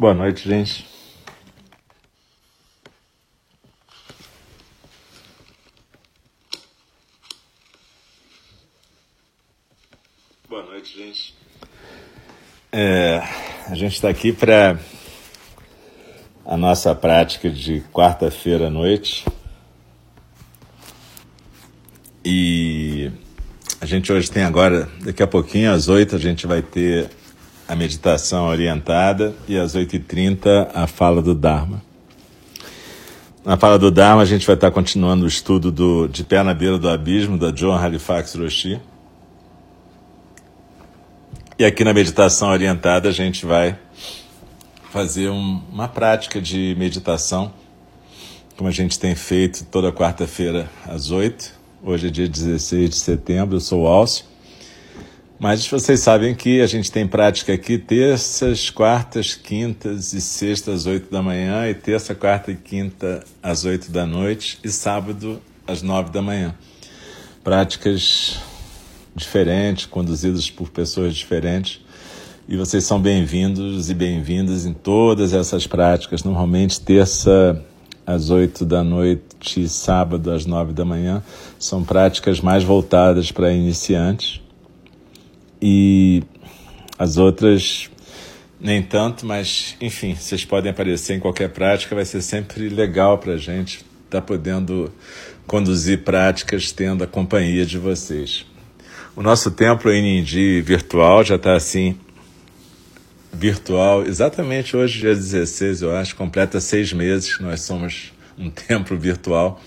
Boa noite, gente. Boa noite, gente. É, a gente está aqui para a nossa prática de quarta-feira à noite. E a gente hoje tem agora, daqui a pouquinho, às oito, a gente vai ter a meditação orientada e às 8h30 a fala do Dharma. Na fala do Dharma a gente vai estar continuando o estudo do De Pé na Beira do Abismo, da John Halifax Roshi. E aqui na meditação orientada a gente vai fazer um, uma prática de meditação, como a gente tem feito toda quarta-feira às 8 Hoje é dia 16 de setembro, eu sou o Alcio. Mas vocês sabem que a gente tem prática aqui terças, quartas, quintas e sextas às oito da manhã, e terça, quarta e quinta às oito da noite, e sábado às nove da manhã. Práticas diferentes, conduzidas por pessoas diferentes. E vocês são bem-vindos e bem-vindas em todas essas práticas. Normalmente, terça às oito da noite sábado às nove da manhã são práticas mais voltadas para iniciantes e as outras nem tanto, mas enfim, vocês podem aparecer em qualquer prática, vai ser sempre legal para a gente estar tá podendo conduzir práticas tendo a companhia de vocês. O nosso templo em Nindi virtual já está assim, virtual, exatamente hoje, dia 16, eu acho, completa seis meses nós somos um templo virtual.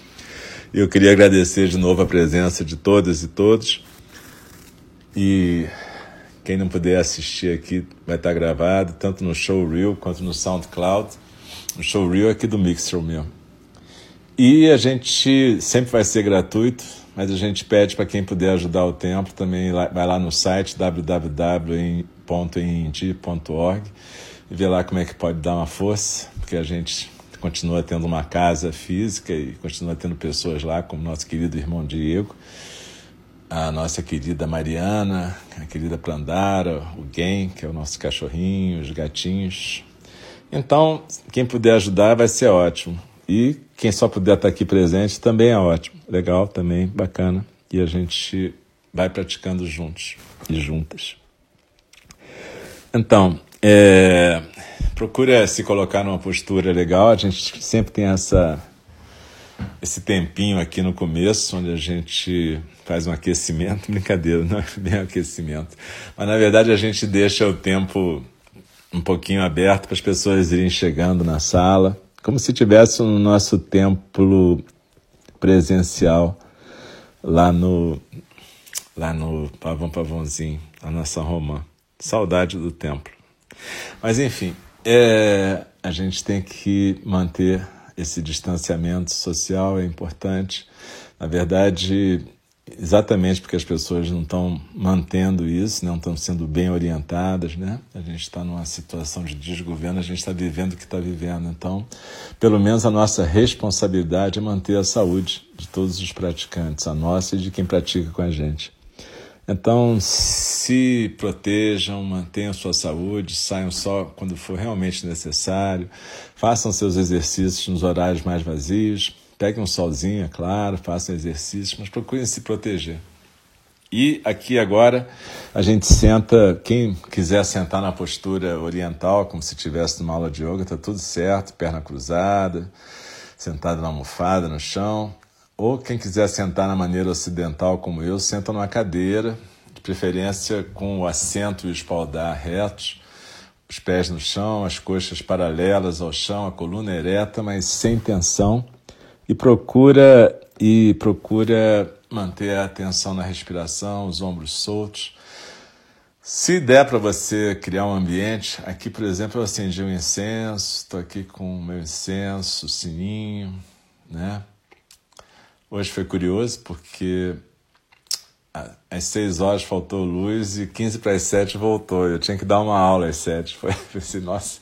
Eu queria agradecer de novo a presença de todas e todos. E quem não puder assistir aqui vai estar gravado, tanto no Showreel quanto no SoundCloud. O Showreel é aqui do Mixer mesmo. E a gente sempre vai ser gratuito, mas a gente pede para quem puder ajudar o tempo também vai lá no site www.indi.org e ver lá como é que pode dar uma força, porque a gente continua tendo uma casa física e continua tendo pessoas lá, como nosso querido irmão Diego a nossa querida Mariana, a querida Plandara, o Gen, que é o nosso cachorrinho, os gatinhos. Então, quem puder ajudar vai ser ótimo. E quem só puder estar aqui presente também é ótimo. Legal também, bacana. E a gente vai praticando juntos e juntas. Então, é, procura se colocar numa postura legal. A gente sempre tem essa esse tempinho aqui no começo, onde a gente faz um aquecimento, brincadeira, não é bem aquecimento, mas na verdade a gente deixa o tempo um pouquinho aberto para as pessoas irem chegando na sala, como se tivesse no nosso templo presencial lá no lá no Pavão Pavãozinho, lá na São Romão. Saudade do templo. Mas enfim, é, a gente tem que manter esse distanciamento social é importante. Na verdade, exatamente porque as pessoas não estão mantendo isso, não estão sendo bem orientadas, né? A gente está numa situação de desgoverno, a gente está vivendo o que está vivendo. Então, pelo menos a nossa responsabilidade é manter a saúde de todos os praticantes, a nossa e de quem pratica com a gente. Então, se protejam, mantenham sua saúde, saiam só quando for realmente necessário, façam seus exercícios nos horários mais vazios, peguem um solzinho, é claro, façam exercícios, mas procurem se proteger. E aqui agora a gente senta, quem quiser sentar na postura oriental, como se estivesse numa aula de yoga, está tudo certo, perna cruzada, sentado na almofada, no chão. Ou quem quiser sentar na maneira ocidental, como eu, senta numa cadeira, de preferência com o assento e o espaldar retos, os pés no chão, as coxas paralelas ao chão, a coluna ereta, mas sem tensão, e procura e procura manter a atenção na respiração, os ombros soltos. Se der para você criar um ambiente, aqui, por exemplo, eu acendi um incenso, estou aqui com o meu incenso, o sininho, né? Hoje foi curioso porque às 6 horas faltou luz e 15 para as 7 voltou. Eu tinha que dar uma aula às 7. Foi assim, nossa,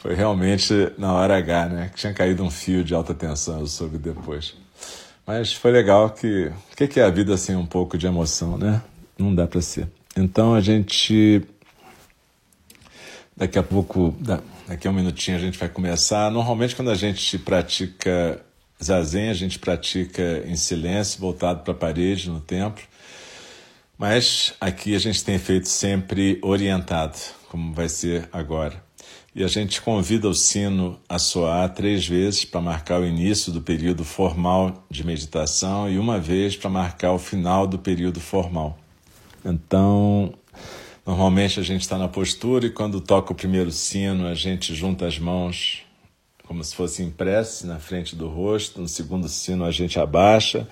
foi realmente na hora H, né? Tinha caído um fio de alta tensão, eu soube depois. Mas foi legal que. O que, que é a vida assim, um pouco de emoção, né? Não dá para ser. Então a gente. Daqui a pouco. Daqui a um minutinho a gente vai começar. Normalmente, quando a gente pratica zazen, a gente pratica em silêncio, voltado para a parede no templo. Mas aqui a gente tem feito sempre orientado, como vai ser agora. E a gente convida o sino a soar três vezes para marcar o início do período formal de meditação e uma vez para marcar o final do período formal. Então, normalmente a gente está na postura e quando toca o primeiro sino, a gente junta as mãos como se fosse em prece na frente do rosto. No segundo sino, a gente abaixa.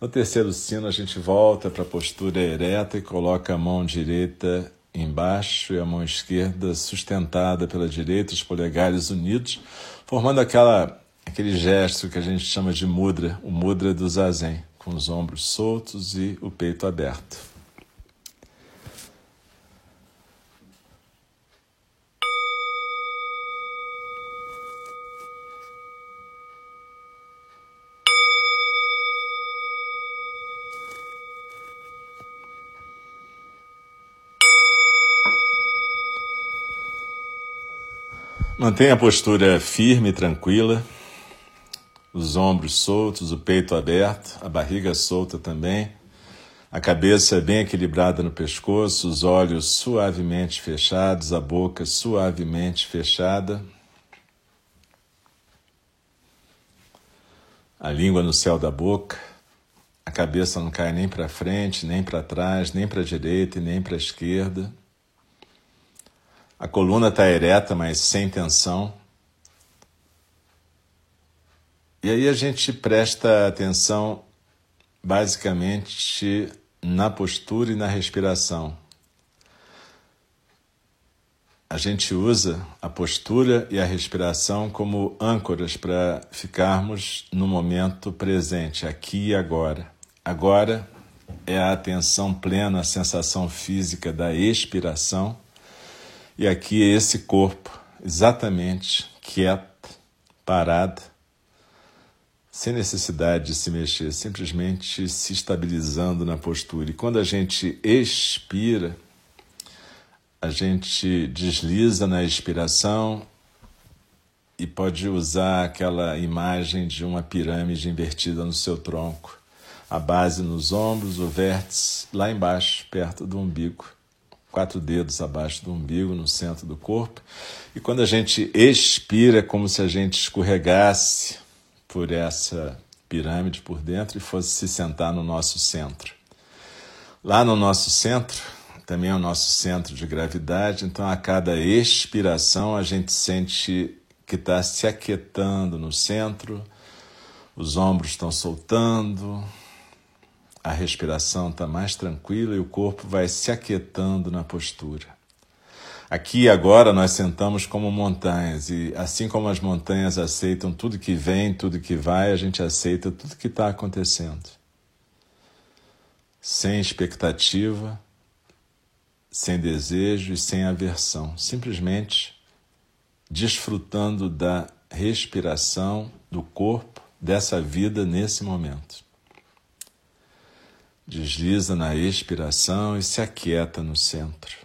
No terceiro sino, a gente volta para a postura ereta e coloca a mão direita embaixo e a mão esquerda sustentada pela direita, os polegares unidos, formando aquela, aquele gesto que a gente chama de mudra, o mudra do zazen, com os ombros soltos e o peito aberto. Mantenha a postura firme e tranquila, os ombros soltos, o peito aberto, a barriga solta também, a cabeça bem equilibrada no pescoço, os olhos suavemente fechados, a boca suavemente fechada, a língua no céu da boca, a cabeça não cai nem para frente, nem para trás, nem para a direita e nem para a esquerda. A coluna está ereta, mas sem tensão. E aí a gente presta atenção basicamente na postura e na respiração. A gente usa a postura e a respiração como âncoras para ficarmos no momento presente, aqui e agora. Agora é a atenção plena, a sensação física da expiração e aqui é esse corpo, exatamente quieto, parado, sem necessidade de se mexer, simplesmente se estabilizando na postura. E quando a gente expira, a gente desliza na expiração e pode usar aquela imagem de uma pirâmide invertida no seu tronco, a base nos ombros, o vértice lá embaixo, perto do umbigo quatro dedos abaixo do umbigo, no centro do corpo. E quando a gente expira, é como se a gente escorregasse por essa pirâmide por dentro e fosse se sentar no nosso centro. Lá no nosso centro, também é o nosso centro de gravidade, então a cada expiração a gente sente que está se aquietando no centro, os ombros estão soltando, a respiração está mais tranquila e o corpo vai se aquietando na postura. Aqui e agora nós sentamos como montanhas e assim como as montanhas aceitam tudo que vem, tudo que vai, a gente aceita tudo que está acontecendo. Sem expectativa, sem desejo e sem aversão, simplesmente desfrutando da respiração do corpo, dessa vida nesse momento. Desliza na expiração e se aquieta no centro.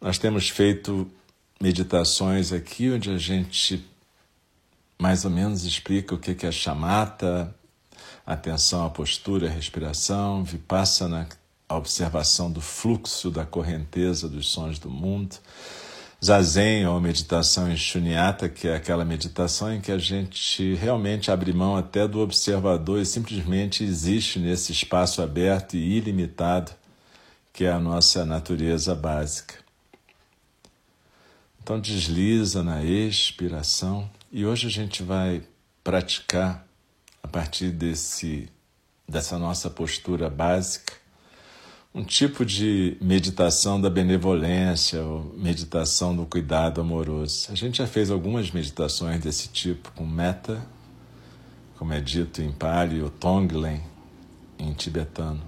Nós temos feito meditações aqui onde a gente mais ou menos explica o que é chamata, atenção à postura, à respiração, vipassana, a observação do fluxo da correnteza dos sons do mundo. Zazen ou meditação em Shunyata, que é aquela meditação em que a gente realmente abre mão até do observador e simplesmente existe nesse espaço aberto e ilimitado que é a nossa natureza básica. Então desliza na expiração e hoje a gente vai praticar a partir desse dessa nossa postura básica um tipo de meditação da benevolência, ou meditação do cuidado amoroso. A gente já fez algumas meditações desse tipo com meta, como é dito em Pali, ou Tonglen em tibetano.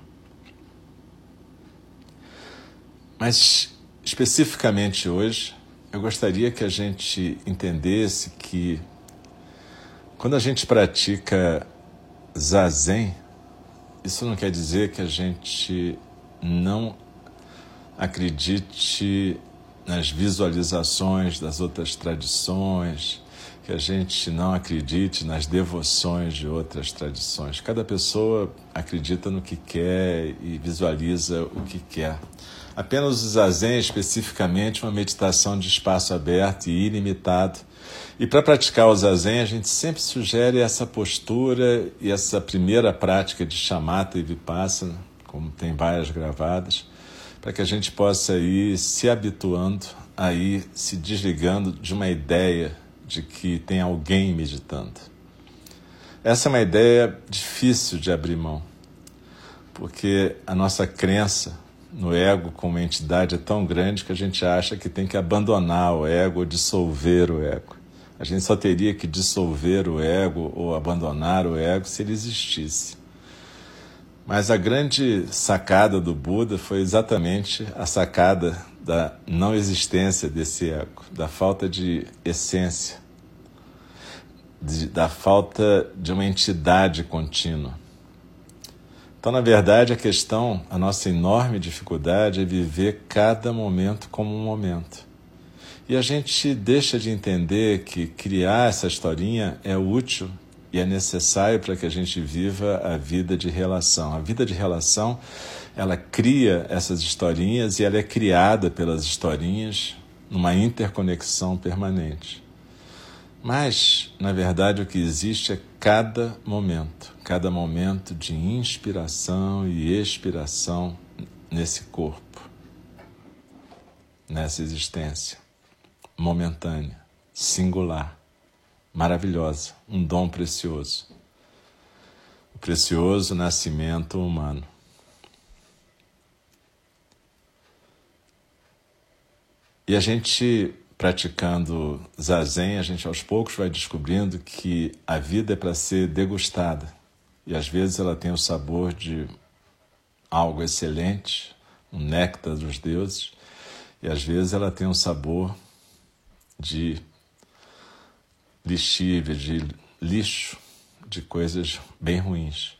Mas especificamente hoje, eu gostaria que a gente entendesse que quando a gente pratica zazen, isso não quer dizer que a gente não acredite nas visualizações das outras tradições, que a gente não acredite nas devoções de outras tradições. Cada pessoa acredita no que quer e visualiza o que quer. Apenas o zazen, especificamente, uma meditação de espaço aberto e ilimitado. E para praticar o zazen, a gente sempre sugere essa postura e essa primeira prática de chamata e vipassana, como tem várias gravadas, para que a gente possa ir se habituando, a ir se desligando de uma ideia de que tem alguém meditando. Essa é uma ideia difícil de abrir mão, porque a nossa crença no ego como entidade é tão grande que a gente acha que tem que abandonar o ego ou dissolver o ego. A gente só teria que dissolver o ego ou abandonar o ego se ele existisse. Mas a grande sacada do Buda foi exatamente a sacada da não existência desse ego, da falta de essência, de, da falta de uma entidade contínua. Então, na verdade, a questão, a nossa enorme dificuldade é viver cada momento como um momento. E a gente deixa de entender que criar essa historinha é útil e é necessário para que a gente viva a vida de relação. A vida de relação, ela cria essas historinhas e ela é criada pelas historinhas numa interconexão permanente. Mas, na verdade, o que existe é cada momento, cada momento de inspiração e expiração nesse corpo, nessa existência momentânea, singular, maravilhosa, um dom precioso. O precioso nascimento humano. E a gente praticando zazen, a gente aos poucos vai descobrindo que a vida é para ser degustada. E às vezes ela tem o sabor de algo excelente, um néctar dos deuses, e às vezes ela tem um sabor de lixívia, de lixo, de coisas bem ruins.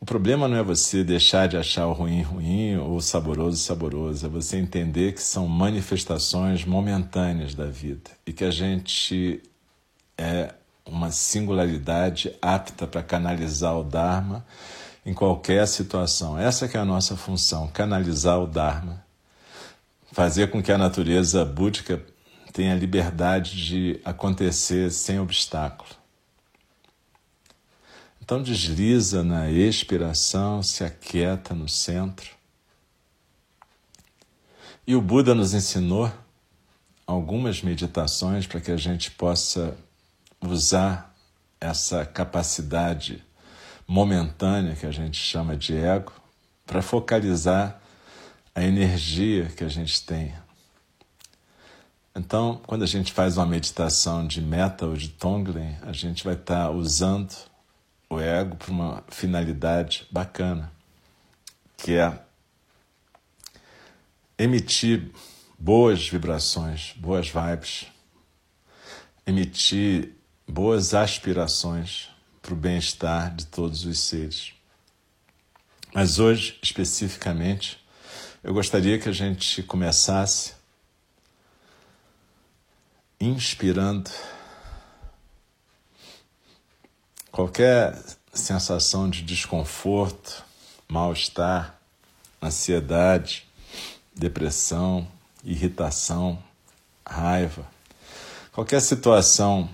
O problema não é você deixar de achar o ruim ruim ou o saboroso saboroso, é você entender que são manifestações momentâneas da vida e que a gente é uma singularidade apta para canalizar o Dharma em qualquer situação. Essa que é a nossa função, canalizar o Dharma, fazer com que a natureza búdica tenha liberdade de acontecer sem obstáculo. Então desliza na expiração, se aquieta no centro. E o Buda nos ensinou algumas meditações para que a gente possa usar essa capacidade momentânea que a gente chama de ego para focalizar a energia que a gente tem. Então, quando a gente faz uma meditação de meta ou de Tonglen, a gente vai estar usando o ego para uma finalidade bacana, que é emitir boas vibrações, boas vibes, emitir boas aspirações para o bem-estar de todos os seres. Mas hoje, especificamente, eu gostaria que a gente começasse inspirando Qualquer sensação de desconforto, mal-estar, ansiedade, depressão, irritação, raiva, qualquer situação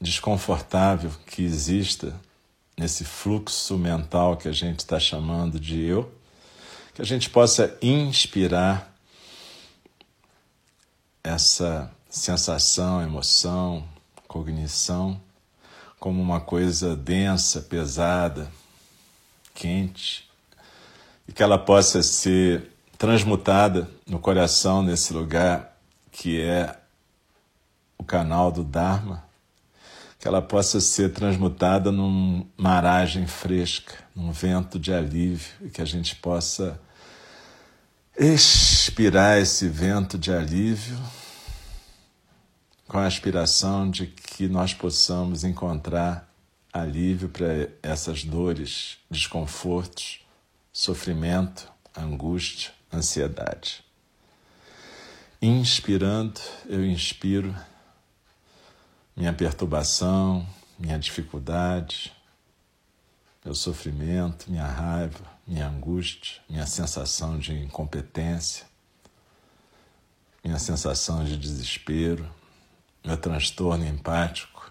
desconfortável que exista nesse fluxo mental que a gente está chamando de eu, que a gente possa inspirar essa sensação, emoção, cognição como uma coisa densa, pesada, quente, e que ela possa ser transmutada no coração, nesse lugar que é o canal do Dharma, que ela possa ser transmutada numa maragem fresca, num vento de alívio, e que a gente possa expirar esse vento de alívio com a aspiração de que nós possamos encontrar alívio para essas dores, desconfortos, sofrimento, angústia, ansiedade. Inspirando, eu inspiro minha perturbação, minha dificuldade, meu sofrimento, minha raiva, minha angústia, minha sensação de incompetência, minha sensação de desespero, meu transtorno empático.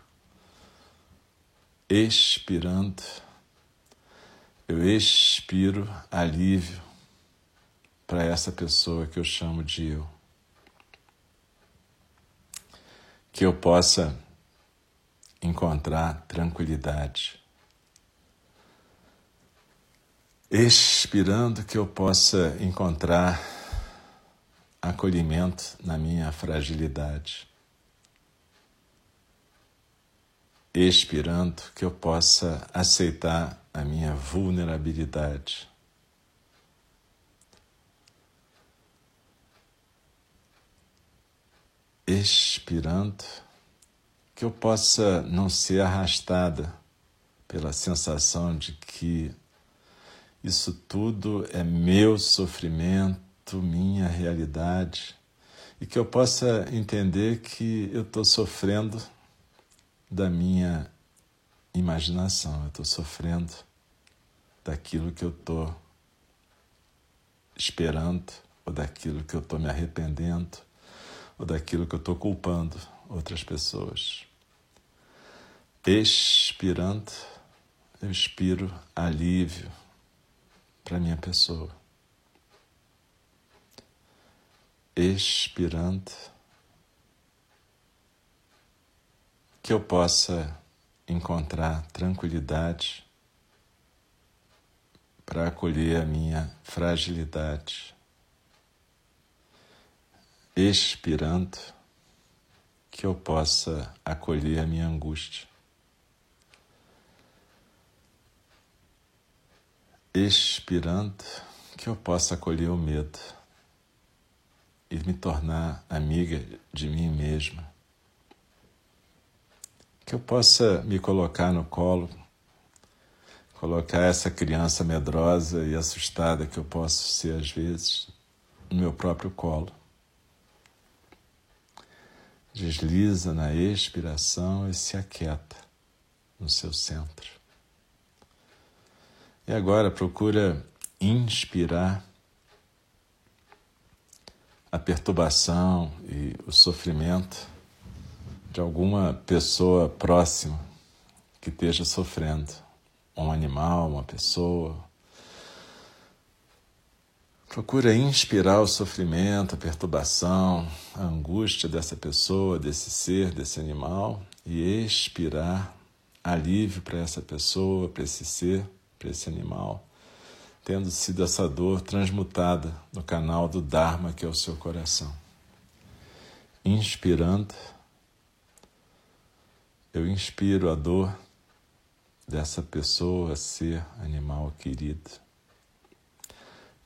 Expirando, eu expiro alívio para essa pessoa que eu chamo de eu. Que eu possa encontrar tranquilidade. Expirando, que eu possa encontrar acolhimento na minha fragilidade. Expirando, que eu possa aceitar a minha vulnerabilidade. Expirando, que eu possa não ser arrastada pela sensação de que isso tudo é meu sofrimento, minha realidade, e que eu possa entender que eu estou sofrendo da minha imaginação, eu estou sofrendo daquilo que eu estou esperando, ou daquilo que eu estou me arrependendo, ou daquilo que eu estou culpando outras pessoas. Expirando, eu expiro alívio para minha pessoa. Expirando, que eu possa encontrar tranquilidade para acolher a minha fragilidade. Expirando, que eu possa acolher a minha angústia. Expirando, que eu possa acolher o medo e me tornar amiga de mim mesma que eu possa me colocar no colo, colocar essa criança medrosa e assustada que eu posso ser às vezes no meu próprio colo. Desliza na expiração e se aquieta no seu centro. E agora procura inspirar a perturbação e o sofrimento de alguma pessoa próxima que esteja sofrendo, um animal, uma pessoa. Procura inspirar o sofrimento, a perturbação, a angústia dessa pessoa, desse ser, desse animal e expirar alívio para essa pessoa, para esse ser, para esse animal, tendo sido essa dor transmutada no canal do Dharma que é o seu coração. Inspirando eu inspiro a dor dessa pessoa, ser animal querido.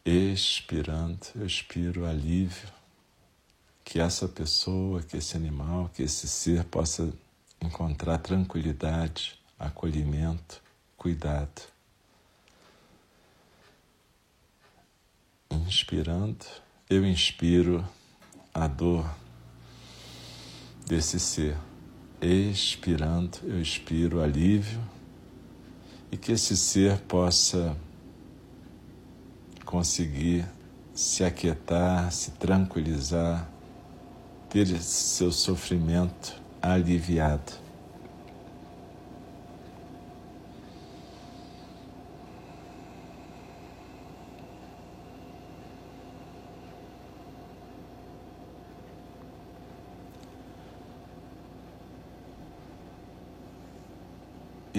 Expirando, eu expiro alívio que essa pessoa, que esse animal, que esse ser possa encontrar tranquilidade, acolhimento, cuidado. Inspirando, eu inspiro a dor desse ser expirando, eu expiro alívio e que esse ser possa conseguir se aquietar, se tranquilizar, ter seu sofrimento aliviado.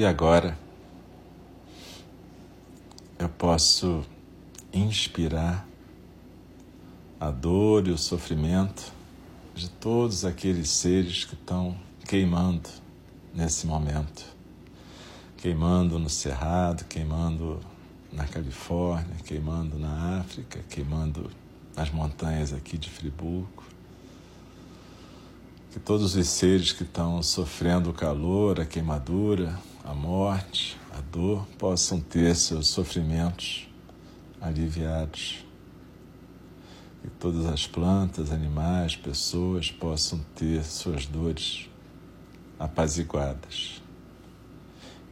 E agora eu posso inspirar a dor e o sofrimento de todos aqueles seres que estão queimando nesse momento. Queimando no Cerrado, queimando na Califórnia, queimando na África, queimando nas montanhas aqui de Friburgo que todos os seres que estão sofrendo o calor, a queimadura, a morte, a dor, possam ter seus sofrimentos aliviados. Que todas as plantas, animais, pessoas possam ter suas dores apaziguadas.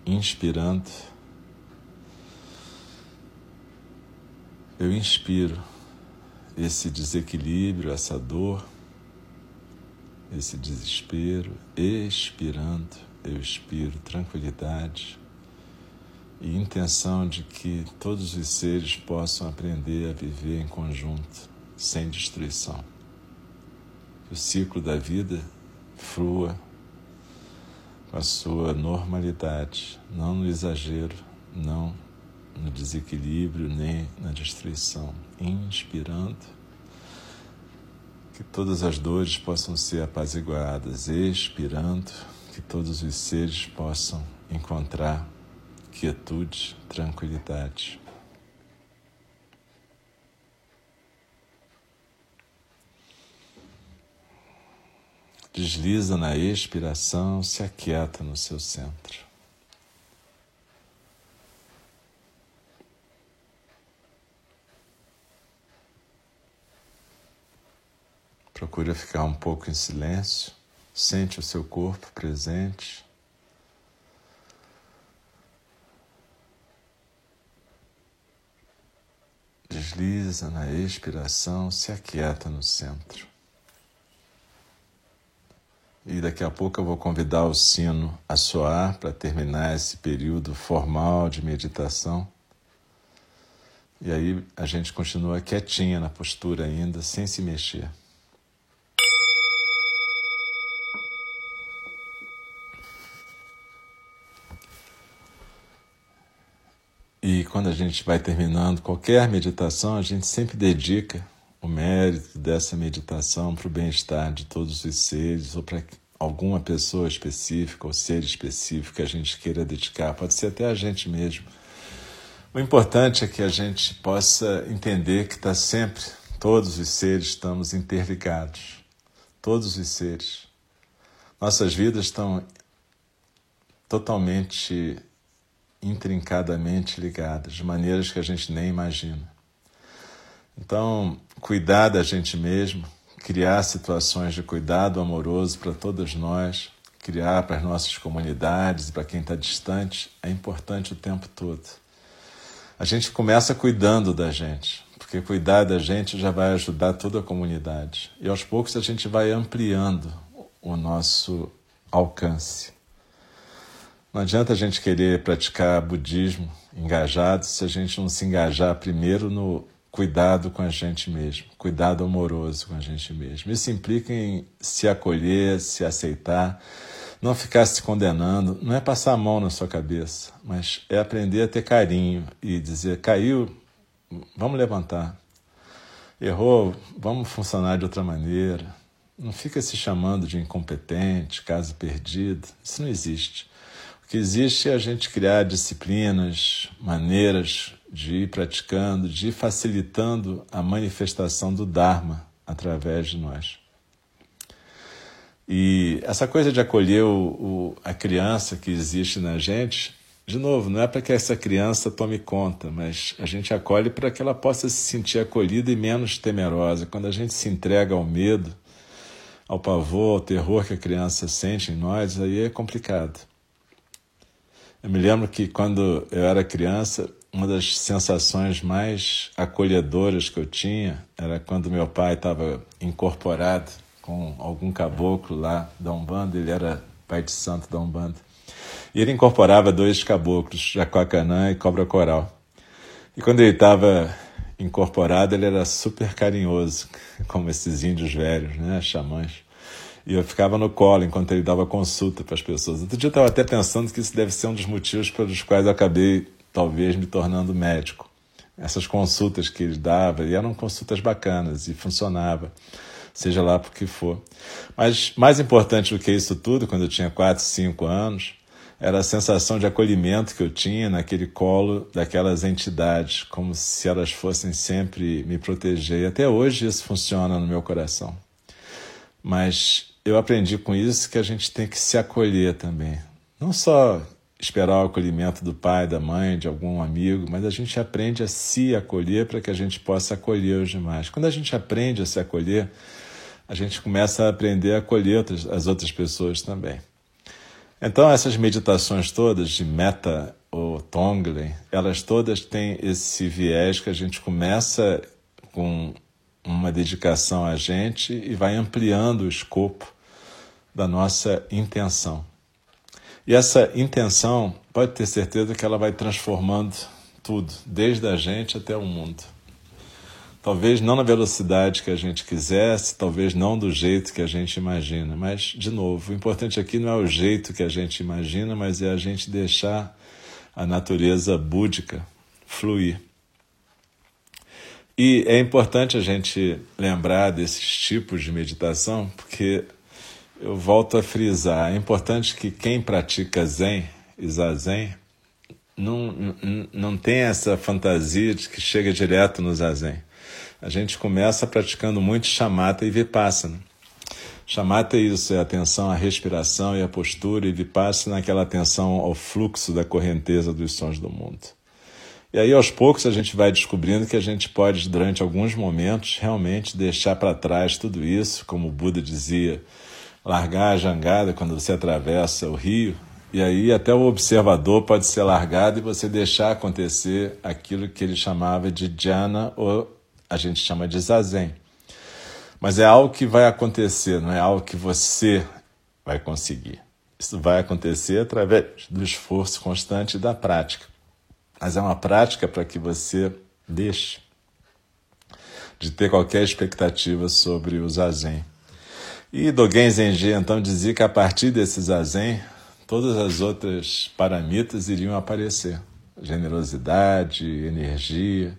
Inspirando, eu inspiro esse desequilíbrio, essa dor, esse desespero, expirando, eu expiro tranquilidade e intenção de que todos os seres possam aprender a viver em conjunto, sem destruição. Que o ciclo da vida flua com a sua normalidade, não no exagero, não no desequilíbrio nem na destruição. Inspirando, que todas as dores possam ser apaziguadas, expirando, que todos os seres possam encontrar quietude, tranquilidade. Desliza na expiração, se aquieta no seu centro. Procura ficar um pouco em silêncio, sente o seu corpo presente. Desliza na expiração, se aquieta no centro. E daqui a pouco eu vou convidar o sino a soar para terminar esse período formal de meditação. E aí a gente continua quietinha na postura ainda, sem se mexer. E quando a gente vai terminando qualquer meditação, a gente sempre dedica o mérito dessa meditação para o bem-estar de todos os seres ou para alguma pessoa específica ou ser específico que a gente queira dedicar. Pode ser até a gente mesmo. O importante é que a gente possa entender que está sempre, todos os seres estamos interligados. Todos os seres. Nossas vidas estão totalmente intrincadamente ligadas, de maneiras que a gente nem imagina. Então, cuidar da gente mesmo, criar situações de cuidado amoroso para todas nós, criar para as nossas comunidades para quem está distante, é importante o tempo todo. A gente começa cuidando da gente, porque cuidar da gente já vai ajudar toda a comunidade. E aos poucos a gente vai ampliando o nosso alcance. Não adianta a gente querer praticar budismo engajado se a gente não se engajar primeiro no cuidado com a gente mesmo, cuidado amoroso com a gente mesmo. Isso implica em se acolher, se aceitar, não ficar se condenando, não é passar a mão na sua cabeça, mas é aprender a ter carinho e dizer: caiu, vamos levantar. Errou, vamos funcionar de outra maneira. Não fica se chamando de incompetente, caso perdido. Isso não existe que existe é a gente criar disciplinas, maneiras de ir praticando, de ir facilitando a manifestação do Dharma através de nós. E essa coisa de acolher o, o, a criança que existe na gente, de novo, não é para que essa criança tome conta, mas a gente acolhe para que ela possa se sentir acolhida e menos temerosa. Quando a gente se entrega ao medo, ao pavor, ao terror que a criança sente em nós, aí é complicado. Eu me lembro que quando eu era criança, uma das sensações mais acolhedoras que eu tinha era quando meu pai estava incorporado com algum caboclo lá da Umbanda, ele era pai de santo da Umbanda. E ele incorporava dois caboclos, Jacuacanã e Cobra Coral. E quando ele estava incorporado, ele era super carinhoso, como esses índios velhos, né, xamãs. E eu ficava no colo enquanto ele dava consulta para as pessoas. Outro dia eu estava até pensando que isso deve ser um dos motivos pelos quais eu acabei, talvez, me tornando médico. Essas consultas que ele dava, e eram consultas bacanas, e funcionava, seja lá por que for. Mas mais importante do que isso tudo, quando eu tinha 4, 5 anos, era a sensação de acolhimento que eu tinha naquele colo daquelas entidades, como se elas fossem sempre me proteger. E até hoje isso funciona no meu coração. Mas eu aprendi com isso que a gente tem que se acolher também. Não só esperar o acolhimento do pai, da mãe, de algum amigo, mas a gente aprende a se acolher para que a gente possa acolher os demais. Quando a gente aprende a se acolher, a gente começa a aprender a acolher as outras pessoas também. Então, essas meditações todas de Meta ou Tonglen, elas todas têm esse viés que a gente começa com uma dedicação a gente e vai ampliando o escopo da nossa intenção. E essa intenção, pode ter certeza que ela vai transformando tudo, desde a gente até o mundo. Talvez não na velocidade que a gente quisesse, talvez não do jeito que a gente imagina, mas, de novo, o importante aqui não é o jeito que a gente imagina, mas é a gente deixar a natureza búdica fluir. E é importante a gente lembrar desses tipos de meditação, porque eu volto a frisar, é importante que quem pratica Zen e Zazen não, não, tenha essa fantasia de que chega direto no Zazen. A gente começa praticando muito chamata e vipassana. Chamata é isso, é atenção à respiração e à postura, e vipassana é aquela atenção ao fluxo da correnteza dos sons do mundo. E aí, aos poucos, a gente vai descobrindo que a gente pode, durante alguns momentos, realmente deixar para trás tudo isso, como o Buda dizia, largar a jangada quando você atravessa o rio, e aí até o observador pode ser largado e você deixar acontecer aquilo que ele chamava de jhana, ou a gente chama de zazen. Mas é algo que vai acontecer, não é algo que você vai conseguir. Isso vai acontecer através do esforço constante da prática. Mas é uma prática para que você deixe de ter qualquer expectativa sobre o zazen. E Dogen Zenji então dizia que a partir desse zazen, todas as outras paramitas iriam aparecer. Generosidade, energia.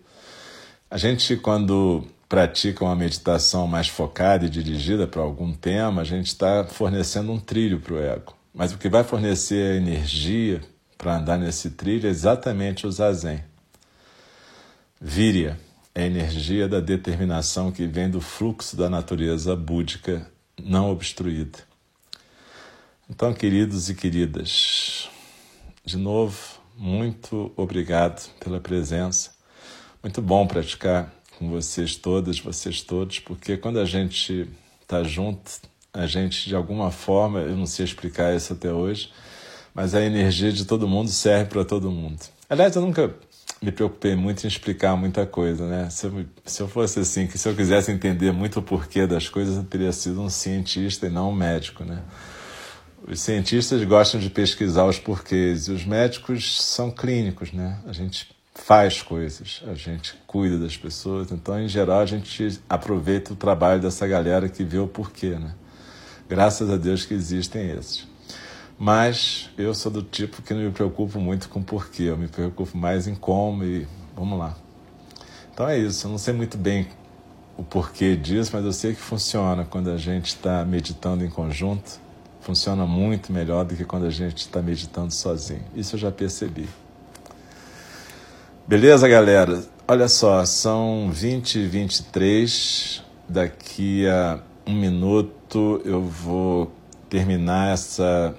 A gente, quando pratica uma meditação mais focada e dirigida para algum tema, a gente está fornecendo um trilho para o ego. Mas o que vai fornecer a energia para andar nesse trilho é exatamente o zazen. Virya é a energia da determinação que vem do fluxo da natureza búdica não obstruída. Então, queridos e queridas, de novo, muito obrigado pela presença. Muito bom praticar com vocês todas, vocês todos, porque quando a gente está junto, a gente de alguma forma, eu não sei explicar isso até hoje, mas a energia de todo mundo serve para todo mundo. Aliás, eu nunca me preocupei muito em explicar muita coisa, né? Se eu, se eu fosse assim, que se eu quisesse entender muito o porquê das coisas, eu teria sido um cientista e não um médico, né? Os cientistas gostam de pesquisar os porquês e os médicos são clínicos, né? A gente faz coisas, a gente cuida das pessoas, então em geral a gente aproveita o trabalho dessa galera que vê o porquê, né? Graças a Deus que existem esses. Mas eu sou do tipo que não me preocupo muito com porquê, eu me preocupo mais em como e vamos lá. Então é isso, eu não sei muito bem o porquê disso, mas eu sei que funciona quando a gente está meditando em conjunto. Funciona muito melhor do que quando a gente está meditando sozinho. Isso eu já percebi. Beleza, galera? Olha só, são 20 e 23. Daqui a um minuto eu vou terminar essa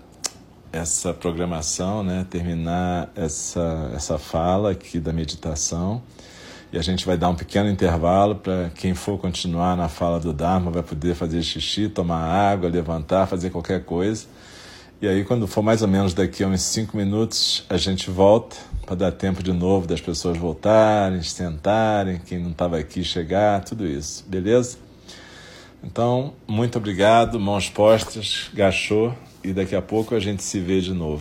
essa programação, né, terminar essa, essa fala aqui da meditação. E a gente vai dar um pequeno intervalo para quem for continuar na fala do Dharma vai poder fazer xixi, tomar água, levantar, fazer qualquer coisa. E aí, quando for mais ou menos daqui a uns cinco minutos, a gente volta para dar tempo de novo das pessoas voltarem, sentarem, quem não estava aqui chegar, tudo isso, beleza? Então, muito obrigado, mãos postas, gachou e daqui a pouco a gente se vê de novo.